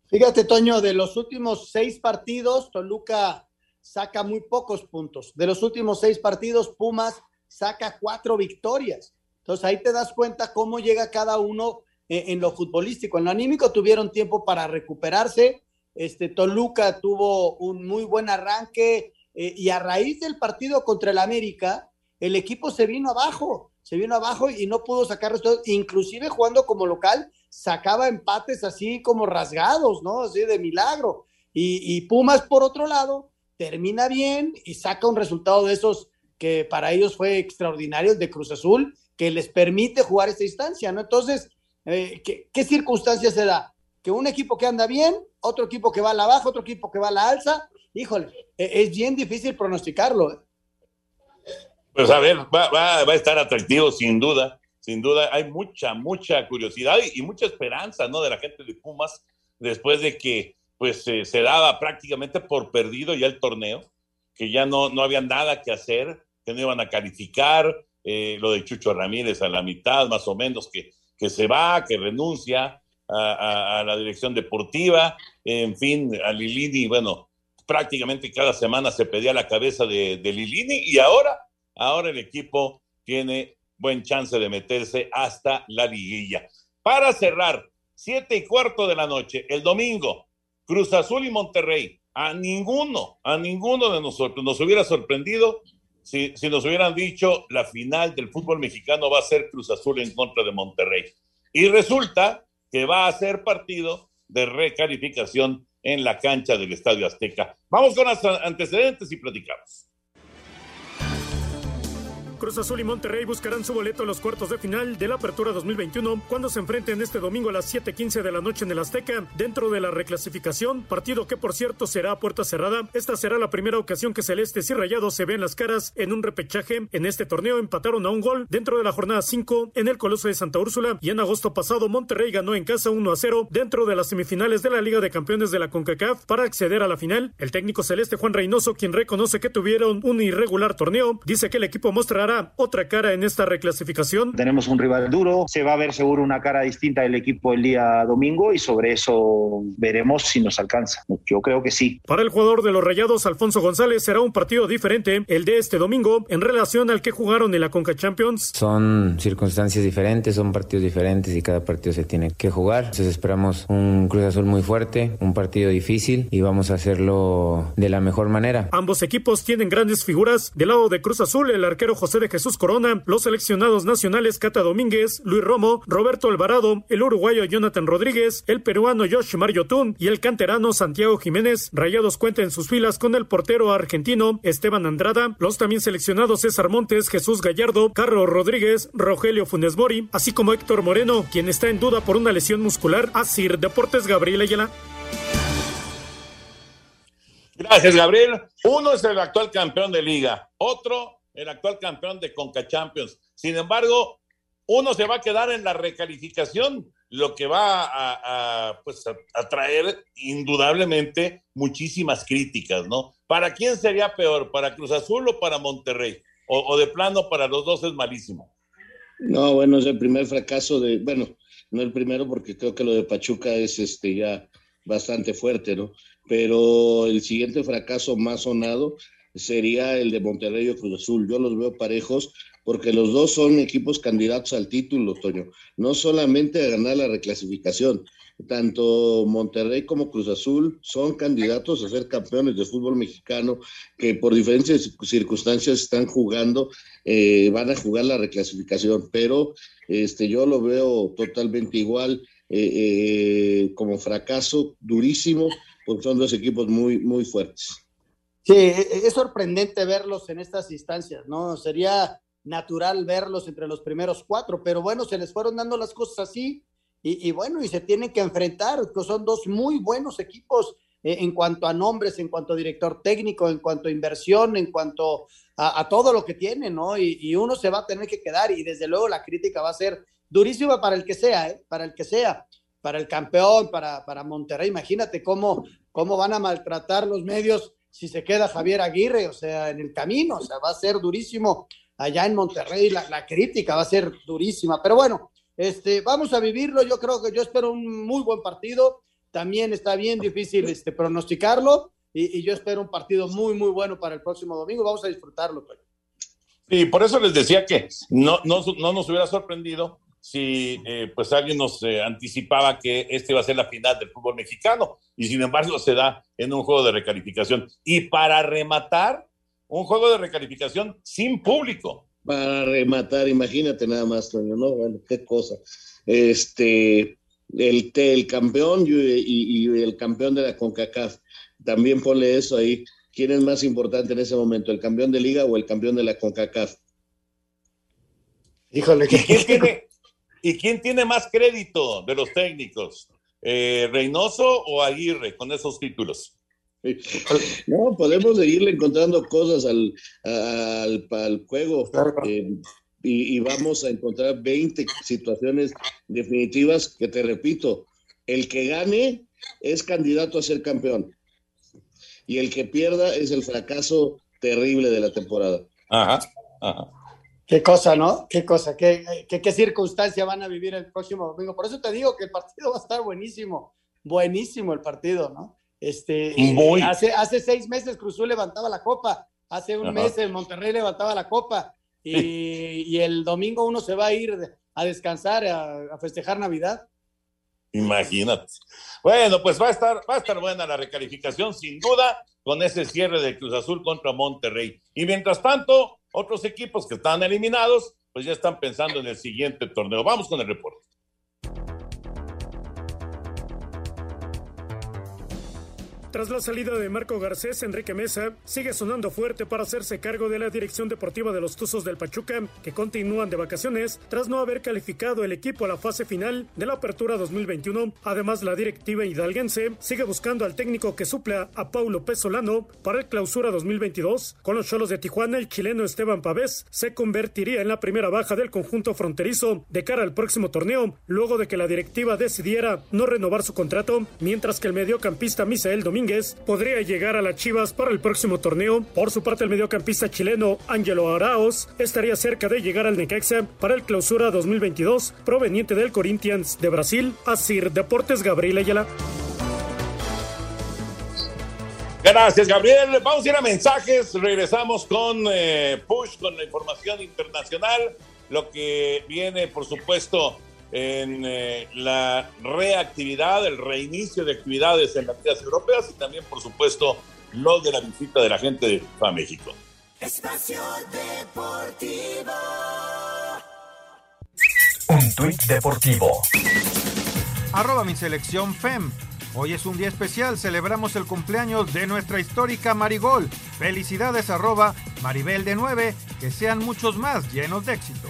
G: Fíjate, Toño, de los últimos seis partidos, Toluca saca muy pocos puntos. De los últimos seis partidos, Pumas saca cuatro victorias. Entonces ahí te das cuenta cómo llega cada uno en, en lo futbolístico. En lo anímico tuvieron tiempo para recuperarse. Este Toluca tuvo un muy buen arranque eh, y a raíz del partido contra el América, el equipo se vino abajo, se vino abajo y no pudo sacar resultados, inclusive jugando como local, sacaba empates así como rasgados, ¿no? Así de milagro. Y Pumas, por otro lado, termina bien y saca un resultado de esos que para ellos fue extraordinario, el de Cruz Azul, que les permite jugar esta instancia, ¿no? Entonces, eh, ¿qué, ¿qué circunstancia se da? Que un equipo que anda bien, otro equipo que va a la baja, otro equipo que va a la alza, híjole, e- es bien difícil pronosticarlo. ¿eh?
F: Pues a ver, va, va, va a estar atractivo sin duda, sin duda. Hay mucha, mucha curiosidad y, y mucha esperanza, ¿no? De la gente de Pumas después de que pues eh, se daba prácticamente por perdido ya el torneo, que ya no, no había nada que hacer, que no iban a calificar, eh, lo de Chucho Ramírez a la mitad más o menos, que, que se va, que renuncia a, la dirección deportiva, en fin, a Lilini, bueno, prácticamente cada semana se pedía la cabeza de, de Lilini y ahora, ahora el equipo tiene buen chance de meterse hasta la liguilla. Para cerrar, siete y cuarto de la noche, el domingo, Cruz Azul y Monterrey. A ninguno, a ninguno de nosotros nos hubiera sorprendido si, nos hubieran dicho la final del fútbol mexicano va a ser Cruz Azul en contra de Monterrey. Y resulta que va a ser partido de recalificación en la cancha del Estadio Azteca. Vamos con los antecedentes y platicamos.
R: Cruz Azul y Monterrey buscarán su boleto en los cuartos de final de la Apertura 2021 cuando se enfrenten este domingo a las 7:15 de la noche en el Azteca dentro de la reclasificación, partido que por cierto será a puerta cerrada. Esta será la primera ocasión que Celestes y Rayados se ven las caras en un repechaje. En este torneo empataron a un gol dentro de la jornada 5 en el Coloso de Santa Úrsula y en agosto pasado Monterrey ganó en casa 1 a 0 dentro de las semifinales de la Liga de Campeones de la CONCACAF para acceder a la final. El técnico celeste Juan Reynoso, quien reconoce que tuvieron un irregular torneo, dice que el equipo mostrará otra cara en esta reclasificación.
S: Tenemos un rival duro, se va a ver seguro una cara distinta del equipo el día domingo y sobre eso veremos si nos alcanza. Yo creo que sí.
R: Para el jugador de los Rayados, Alfonso González, será un partido diferente el de este domingo en relación al que jugaron en la Conca Champions.
T: Son circunstancias diferentes, son partidos diferentes y cada partido se tiene que jugar. Entonces esperamos un Cruz Azul muy fuerte, un partido difícil y vamos a hacerlo de la mejor manera.
R: Ambos equipos tienen grandes figuras. Del lado de Cruz Azul, el arquero José de Jesús Corona, los seleccionados nacionales Cata Domínguez, Luis Romo, Roberto Alvarado, el uruguayo Jonathan Rodríguez, el peruano Josh Mariotún y el canterano Santiago Jiménez. Rayados cuenta en sus filas con el portero argentino Esteban Andrada, los también seleccionados César Montes, Jesús Gallardo, Carlos Rodríguez, Rogelio Funes Mori, así como Héctor Moreno, quien está en duda por una lesión muscular. Asir Deportes Gabriel Ayala.
F: Gracias, Gabriel. Uno es el actual campeón de liga, otro el actual campeón de Conca Champions. Sin embargo, uno se va a quedar en la recalificación, lo que va a, a, pues a, indudablemente muchísimas críticas, ¿no? ¿Para quién sería peor? ¿Para Cruz Azul o para Monterrey? O, o de plano para los dos es malísimo.
M: No, bueno, es el primer fracaso de, bueno, no el primero porque creo que lo de Pachuca es este ya bastante fuerte, ¿no? Pero el siguiente fracaso más sonado sería el de Monterrey o Cruz Azul. Yo los veo parejos porque los dos son equipos candidatos al título, Toño. No solamente a ganar la reclasificación, tanto Monterrey como Cruz Azul son candidatos a ser campeones de fútbol mexicano que por diferentes circunstancias están jugando, eh, van a jugar la reclasificación, pero este, yo lo veo totalmente igual eh, eh, como fracaso durísimo porque son dos equipos muy, muy fuertes.
G: Sí, es sorprendente verlos en estas instancias, ¿no? Sería natural verlos entre los primeros cuatro, pero bueno, se les fueron dando las cosas así y, y bueno, y se tienen que enfrentar, son dos muy buenos equipos eh, en cuanto a nombres, en cuanto a director técnico, en cuanto a inversión, en cuanto a, a todo lo que tienen, ¿no? Y, y, uno se va a tener que quedar y desde luego la crítica va a ser durísima para el que sea, ¿eh? Para el que sea, para el campeón, para, para Monterrey, imagínate cómo, cómo van a maltratar los medios si se queda Javier Aguirre, o sea, en el camino, o sea, va a ser durísimo allá en Monterrey, la, la crítica va a ser durísima, pero bueno, este, vamos a vivirlo, yo creo que yo espero un muy buen partido, también está bien difícil este, pronosticarlo, y, yo espero un partido muy, muy bueno para el próximo domingo, vamos a disfrutarlo. Pues.
F: Y por eso les decía que no, no, no nos hubiera sorprendido si eh, pues alguien nos eh, anticipaba que este iba a ser la final del fútbol mexicano y sin embargo se da en un juego de recalificación. Y para rematar, un juego de recalificación sin público.
M: Para rematar, imagínate nada más, Toño, ¿no? Bueno, qué cosa. Este, el, el campeón y, y- y el campeón de la CONCACAF, también ponle eso ahí. ¿Quién es más importante en ese momento, el campeón de liga o el campeón de la CONCACAF?
G: Híjole,
F: ¿Y quién tiene, y quién tiene más crédito de los técnicos? Eh, ¿Reynoso o Aguirre con esos títulos?
M: No, podemos seguirle encontrando cosas al, al, al juego eh, y, y vamos a encontrar 20 situaciones definitivas que te repito, el que gane es candidato a ser campeón y el que pierda es el fracaso terrible de la temporada.
F: Ajá, ajá.
G: Qué cosa, ¿no? Qué cosa, qué, qué, qué circunstancia van a vivir el próximo domingo. Por eso te digo que el partido va a estar buenísimo, buenísimo el partido, ¿no? Este, hace, hace seis meses Cruzul levantaba la copa, hace un
F: Ajá.
G: mes el Monterrey levantaba la copa y, y el domingo uno se va a ir a descansar, a, a festejar Navidad.
F: Imagínate. Bueno, pues va a estar, va a estar buena la recalificación, sin duda, con ese cierre de Cruz Azul contra Monterrey. Y mientras tanto, otros equipos que están eliminados, pues ya están pensando en el siguiente torneo. Vamos con el reporte.
R: Tras la salida de Marco Garcés, Enrique Mesa sigue sonando fuerte para hacerse cargo de la dirección deportiva de los Tuzos del Pachuca, que continúan de vacaciones tras no haber calificado el equipo a la fase final de la Apertura 2021. Además, la directiva hidalguense sigue buscando al técnico que supla a Paulo Pesolano para el Clausura 2022. Con los Cholos de Tijuana, el chileno Esteban Pavés se convertiría en la primera baja del conjunto fronterizo de cara al próximo torneo, luego de que la directiva decidiera no renovar su contrato, mientras que el mediocampista Misael Domínguez podría llegar a las Chivas para el próximo torneo. Por su parte, el mediocampista chileno Ángelo Araos estaría cerca de llegar al Necaxa para el Clausura 2022, proveniente del Corinthians de Brasil. Asir Deportes Gabriel Ayala.
F: Gracias, Gabriel. Vamos a ir a mensajes. Regresamos con eh, Push, con la información internacional. Lo que viene, por supuesto, en eh, la reactividad, el reinicio de actividades en las ligas europeas y también, por supuesto, lo de la visita de la gente a México.
K: Espacio Deportivo.
L: Un tuit deportivo.
A: Arroba mi selección FEM. Hoy es un día especial, celebramos el cumpleaños de nuestra histórica Marigol. Felicidades arroba Maribel de 9, que sean muchos más llenos de éxito.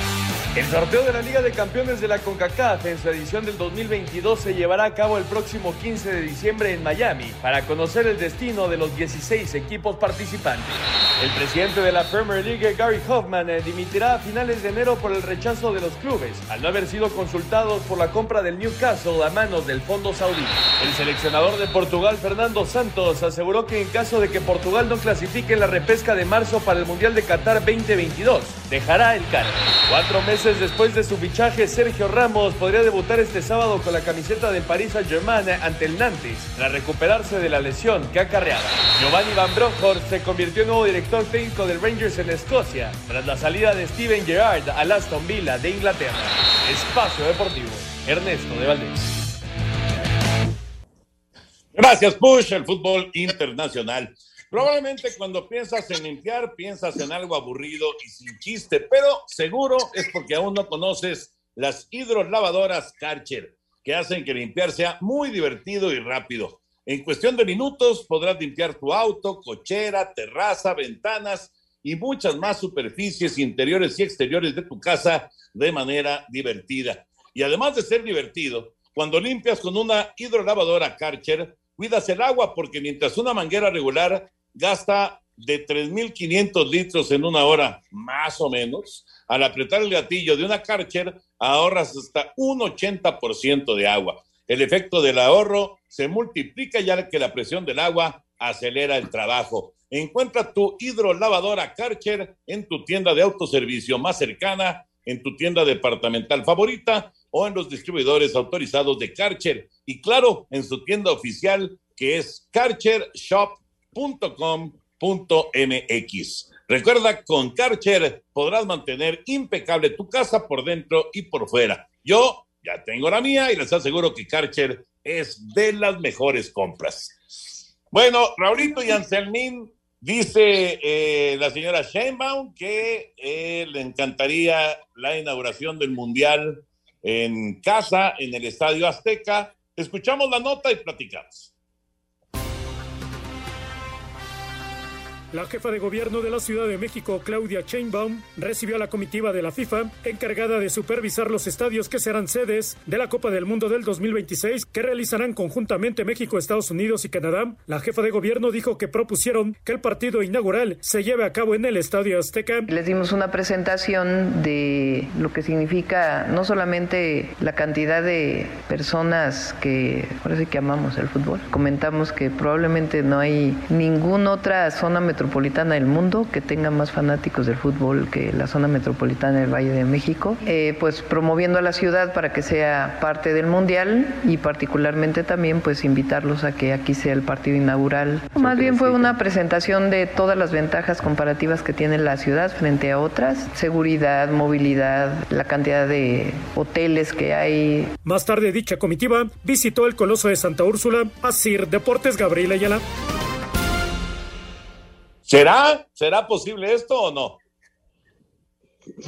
U: El sorteo de la Liga de Campeones de la CONCACAF en su edición del 2022 se llevará a cabo el próximo 15 de diciembre en Miami para conocer el destino de los 16 equipos participantes. El presidente de la Premier League, Gary Hoffman, dimitirá a finales de enero por el rechazo de los clubes al no haber sido consultados por la compra del Newcastle a manos del fondo saudí. El seleccionador de Portugal, Fernando Santos, aseguró que en caso de que Portugal no clasifique en la repesca de marzo para el Mundial de Qatar 2022, dejará el cargo. Cuatro meses después de su fichaje, Sergio Ramos podría debutar este sábado con la camiseta del Paris Saint-Germain ante el Nantes, tras recuperarse de la lesión que acarreaba. Giovanni Van Bronckhorst se convirtió en nuevo director técnico del Rangers en Escocia, tras la salida de Steven Gerrard al Aston Villa de Inglaterra. Espacio Deportivo, Ernesto de Valdés.
F: Gracias, Push, el fútbol internacional. Probablemente cuando piensas en limpiar, piensas en algo aburrido y sin chiste, pero seguro es porque aún no conoces las hidrolavadoras Karcher, que hacen que limpiar sea muy divertido y rápido. En cuestión de minutos podrás limpiar tu auto, cochera, terraza, ventanas y muchas más superficies interiores y exteriores de tu casa de manera divertida. Y además de ser divertido, cuando limpias con una hidrolavadora Karcher, cuidas el agua porque mientras una manguera regular gasta de 3.500 litros en una hora, más o menos, al apretar el gatillo de una Karcher, ahorras hasta un 80% de agua. El efecto del ahorro se multiplica ya que la presión del agua acelera el trabajo. Encuentra tu hidrolavadora Karcher en tu tienda de autoservicio más cercana, en tu tienda departamental favorita o en los distribuidores autorizados de Karcher. Y claro, en su tienda oficial que es karchershop.com.mx. Recuerda, con Karcher podrás mantener impecable tu casa por dentro y por fuera. Yo ya tengo la mía y les aseguro que Karcher es de las mejores compras. Bueno, Raulito y Anselmín Dice eh, la señora Sheinbaum que eh, le encantaría la inauguración del Mundial en casa, en el Estadio Azteca. Escuchamos la nota y platicamos.
R: La jefa de gobierno de la Ciudad de México, Claudia Sheinbaum, recibió a la comitiva de la FIFA encargada de supervisar los estadios que serán sedes de la Copa del Mundo del 2026 que realizarán conjuntamente México, Estados Unidos y Canadá. La jefa de gobierno dijo que propusieron que el partido inaugural se lleve a cabo en el Estadio Azteca.
V: Les dimos una presentación de lo que significa no solamente la cantidad de personas que parece que amamos el fútbol. Comentamos que probablemente no hay ninguna otra zona metropolitana metropolitana del mundo que tenga más fanáticos del fútbol que la zona metropolitana del Valle de México, eh, pues promoviendo a la ciudad para que sea parte del mundial y particularmente también pues invitarlos a que aquí sea el partido inaugural. Más bien fue una presentación de todas las ventajas comparativas que tiene la ciudad frente a otras, seguridad, movilidad, la cantidad de hoteles que hay.
R: Más tarde dicha comitiva visitó el Coloso de Santa Úrsula, Asir Deportes Gabriela Ayala.
F: ¿Será? ¿Será posible esto o no?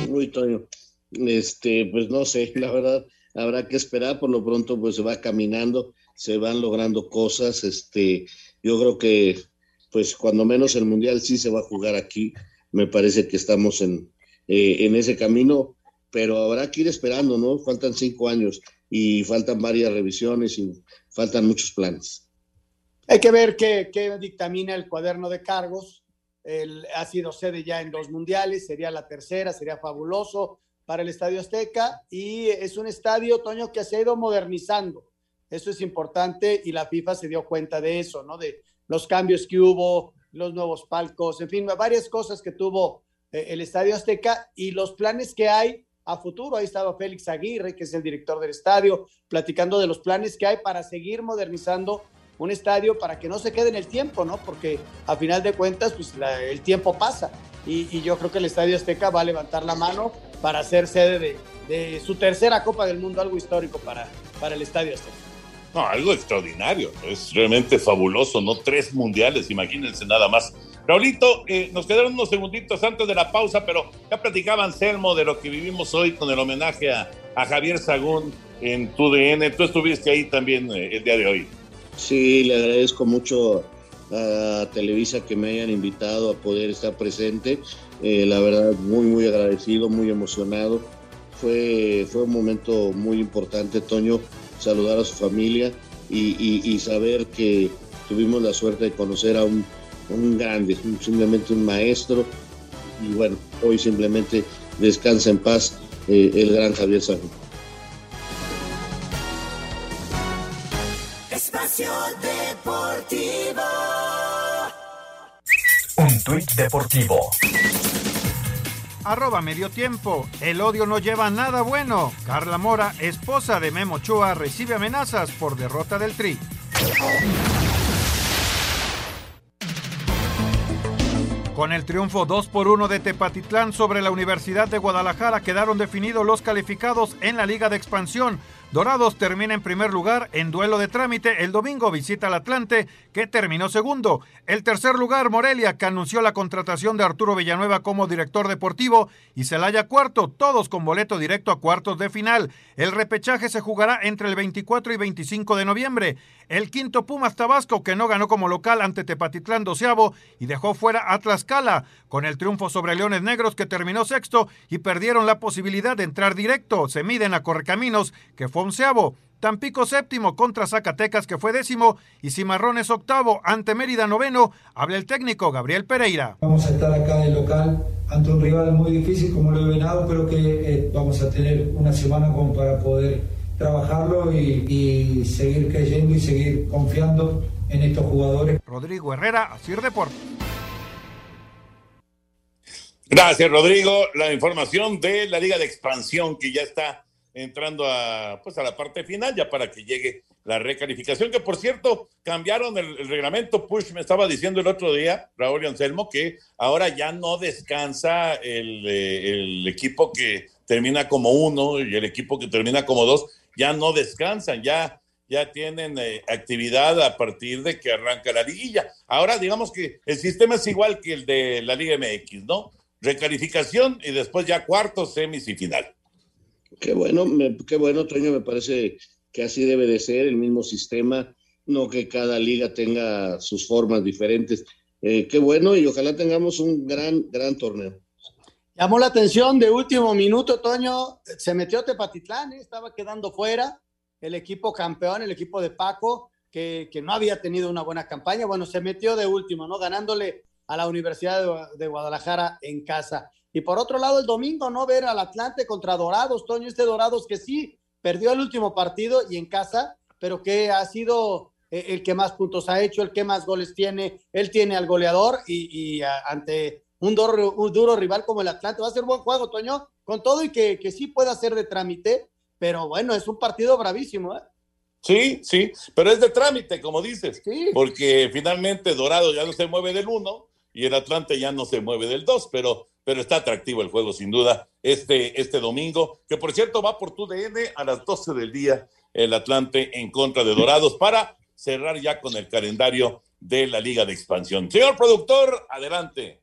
M: Muy Toño. Este, pues no sé, la verdad, habrá que esperar, por lo pronto pues se va caminando, se van logrando cosas, este, yo creo que pues cuando menos el Mundial sí se va a jugar aquí, me parece que estamos en, eh, en ese camino, pero habrá que ir esperando, ¿no? Faltan cinco años y faltan varias revisiones y faltan muchos planes.
G: Hay que ver qué, qué dictamina el cuaderno de cargos, ha sido sede ya en dos mundiales, sería la tercera, sería fabuloso para el Estadio Azteca y es un estadio, Toño, que se ha ido modernizando. Eso es importante y la FIFA se dio cuenta de eso, ¿no? De los cambios que hubo, los nuevos palcos, en fin, varias cosas que tuvo eh, el Estadio Azteca y los planes que hay a futuro. Ahí estaba Félix Aguirre, que es el director del estadio, platicando de los planes que hay para seguir modernizando un estadio para que no se quede en el tiempo, ¿no? Porque a final de cuentas, pues el tiempo pasa. Y, yo creo que el Estadio Azteca va a levantar la mano para ser sede de, su tercera Copa del Mundo, algo histórico para, para el Estadio Azteca.
F: No, algo extraordinario, es realmente fabuloso, ¿no? Tres mundiales, imagínense nada más. Raulito, eh, nos quedaron unos segunditos antes de la pausa, pero ya platicaba Anselmo de lo que vivimos hoy con el homenaje a, Javier Sagún en tu DN. Tú estuviste ahí también eh, el día de hoy.
M: Sí, le agradezco mucho a Televisa que me hayan invitado a poder estar presente. Eh, la verdad, muy, muy agradecido, muy emocionado. Fue, fue un momento muy importante, Toño, saludar a su familia y, saber que tuvimos la suerte de conocer a un, grande, simplemente un maestro. Y bueno, hoy simplemente descansa en paz eh, el gran Javier Sánchez.
K: Deportivo.
L: Un tuit deportivo.
A: Arroba medio tiempo. El odio no lleva nada bueno. Carla Mora, esposa de Memo Chua, recibe amenazas por derrota del Tri. Con el triunfo 2 por 1 de Tepatitlán sobre la Universidad de Guadalajara quedaron definidos los calificados en la Liga de Expansión. Dorados termina en primer lugar en duelo de trámite. El domingo visita al Atlante, que terminó segundo. El tercer lugar, Morelia, que anunció la contratación de Arturo Villanueva como director deportivo. Y Celaya cuarto, todos con boleto directo a cuartos de final. El repechaje se jugará entre el 24 y 25 de noviembre. El quinto Pumas Tabasco, que no ganó como local ante Tepatitlán doceavo y dejó fuera a Tlaxcala, con el triunfo sobre Leones Negros, que terminó sexto y perdieron la posibilidad de entrar directo. Se miden a Correcaminos, que fue onceavo. Tampico séptimo contra Zacatecas que fue décimo y Cimarrones octavo ante Mérida noveno. Habla el técnico Gabriel Pereira.
W: Vamos a estar acá de local ante un rival muy difícil como lo he Venado. Creo que eh, vamos a tener una semana como para poder trabajarlo y, y seguir creyendo y seguir confiando en estos jugadores.
A: Rodrigo Herrera, Asir Deportes.
F: Gracias, Rodrigo. La información de la Liga de Expansión que ya está entrando a, pues a la parte final, ya para que llegue la recalificación, que por cierto, cambiaron el, reglamento. Push me estaba diciendo el otro día, Raúl y Anselmo, que ahora ya no descansa el, eh, el equipo que termina como uno y el equipo que termina como dos, ya no descansan, ya ya tienen eh, actividad a partir de que arranca la liguilla. Ahora, digamos que el sistema es igual que el de la Liga MX, ¿no? Recalificación y después ya cuartos, semis y final.
M: Qué bueno, me- qué bueno, Toño, me parece que así debe de ser el mismo sistema, no que cada liga tenga sus formas diferentes. Eh, qué bueno y ojalá tengamos un gran, gran torneo.
G: Llamó la atención de último minuto, Toño. Se metió Tepatitlán, ¿eh? estaba quedando fuera. El equipo campeón, el equipo de Paco, que, que no había tenido una buena campaña. Bueno, se metió de último, ¿no? Ganándole a la Universidad de, de Guadalajara en casa. Y por otro lado, el domingo, ¿no? Ver al Atlante contra Dorados, Toño, este Dorados que sí perdió el último partido y en casa, pero que ha sido eh, el que más puntos ha hecho, el que más goles tiene. Él tiene al goleador y, ante un duro, un duro rival como el Atlante. Va a ser buen juego, Toño, con todo y que, que sí pueda ser de trámite, pero bueno, es un partido bravísimo, ¿eh?
F: Sí, sí, pero es de trámite, como dices, porque finalmente Dorado ya no se mueve del uno y el Atlante ya no se mueve del dos, pero, pero está atractivo el juego sin duda este, este domingo, que por cierto va por tu DN a las 12 del día el Atlante en contra de Dorados para cerrar ya con el calendario de la Liga de Expansión. Señor productor, adelante.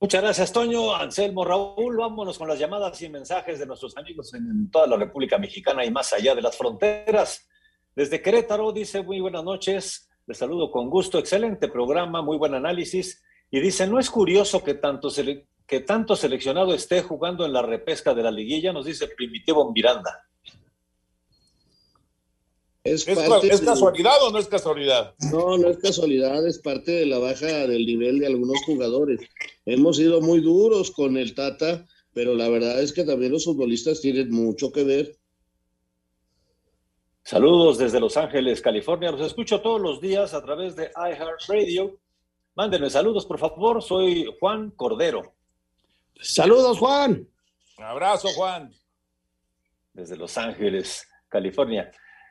X: Muchas gracias, Toño, Anselmo, Raúl. Vámonos con las llamadas y mensajes de nuestros amigos en toda la República Mexicana y más allá de las fronteras. Desde Querétaro dice, muy buenas noches, les saludo con gusto, excelente programa, muy buen análisis. Y dice, ¿no es curioso que tanto, sele- que tanto seleccionado esté jugando en la repesca de la liguilla? Nos dice Primitivo Miranda.
M: Es,
F: ¿Es,
M: parte
F: ¿es
M: de-
F: casualidad o no es casualidad?
M: No, no es casualidad, es parte de la baja del nivel de algunos jugadores. Hemos sido muy duros con el Tata, pero la verdad es que también los futbolistas tienen mucho que ver.
X: Saludos desde Los Ángeles, California. Los escucho todos los días a través de iHeartRadio. Mándenme saludos, por favor. Soy Juan Cordero.
G: Saludos, Juan.
F: Un abrazo, Juan.
X: Desde Los Ángeles, California.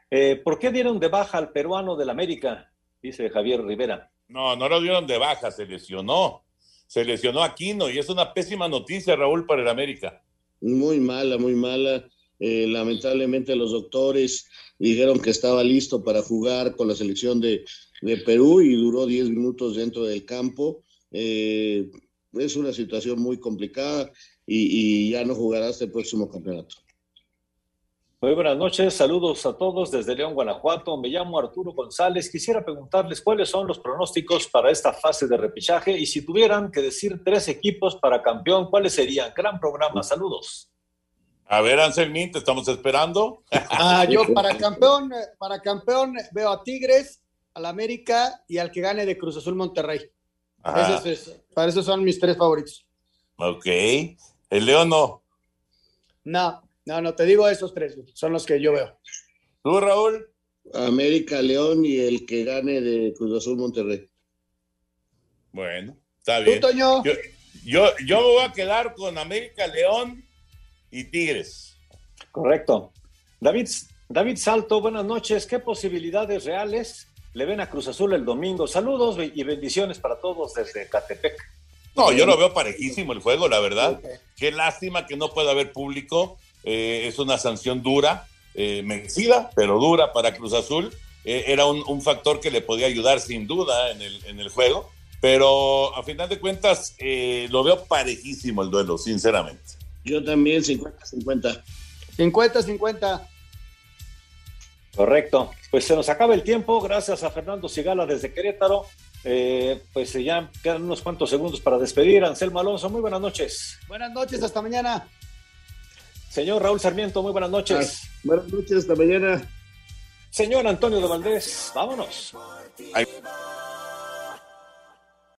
X: Eh, ¿Por qué dieron de baja al peruano del América? Dice Javier Rivera.
F: No, no lo dieron de baja, se lesionó. Se lesionó Aquino y es una pésima noticia, Raúl, para el América.
M: Muy mala, muy mala. Eh, lamentablemente los doctores dijeron que estaba listo para jugar con la selección de, de Perú y duró 10 minutos dentro del campo. Eh, es una situación muy complicada y, y ya no jugará hasta el próximo campeonato.
X: Muy buenas noches, saludos a todos desde León, Guanajuato. Me llamo Arturo González. Quisiera preguntarles cuáles son los pronósticos para esta fase de repechaje y si tuvieran que decir tres equipos para campeón, ¿cuáles serían? Gran programa, saludos.
F: A ver, Anselmín, te estamos esperando.
G: Ah, yo para campeón, para campeón veo a Tigres, al América y al que gane de Cruz Azul Monterrey. Es- para esos son mis tres favoritos.
F: Ok. El León no.
G: No, no, no, te digo esos tres, son los que yo veo.
F: ¿Tú, Raúl?
M: América, León y el que gane de Cruz Azul Monterrey.
F: Bueno, está bien.
G: Toño?
F: Yo, yo, yo me voy a quedar con América, León y Tigres.
X: Correcto. David, David Salto, buenas noches. ¿Qué posibilidades reales le ven a Cruz Azul el domingo? Saludos y bendiciones para todos desde Catepec.
F: No, yo lo veo parejísimo el juego, la verdad. Qué lástima que no pueda haber público. Eh, es una sanción dura, eh, merecida, pero dura para Cruz Azul. Eh, era un, un factor que le podía ayudar sin duda en el, en el juego. Pero a final de cuentas, eh, lo veo parejísimo el duelo, sinceramente.
M: Yo también 50-50.
G: 50-50.
X: Correcto. Pues se nos acaba el tiempo. Gracias a Fernando Sigala desde Querétaro. Eh, pues ya quedan unos cuantos segundos para despedir. Anselmo Alonso, muy buenas noches.
G: Buenas noches, hasta mañana.
X: Señor Raúl Sarmiento, muy buenas noches.
M: Buenas noches, hasta mañana.
X: Señor Antonio de Valdés, vámonos.
F: Ahí-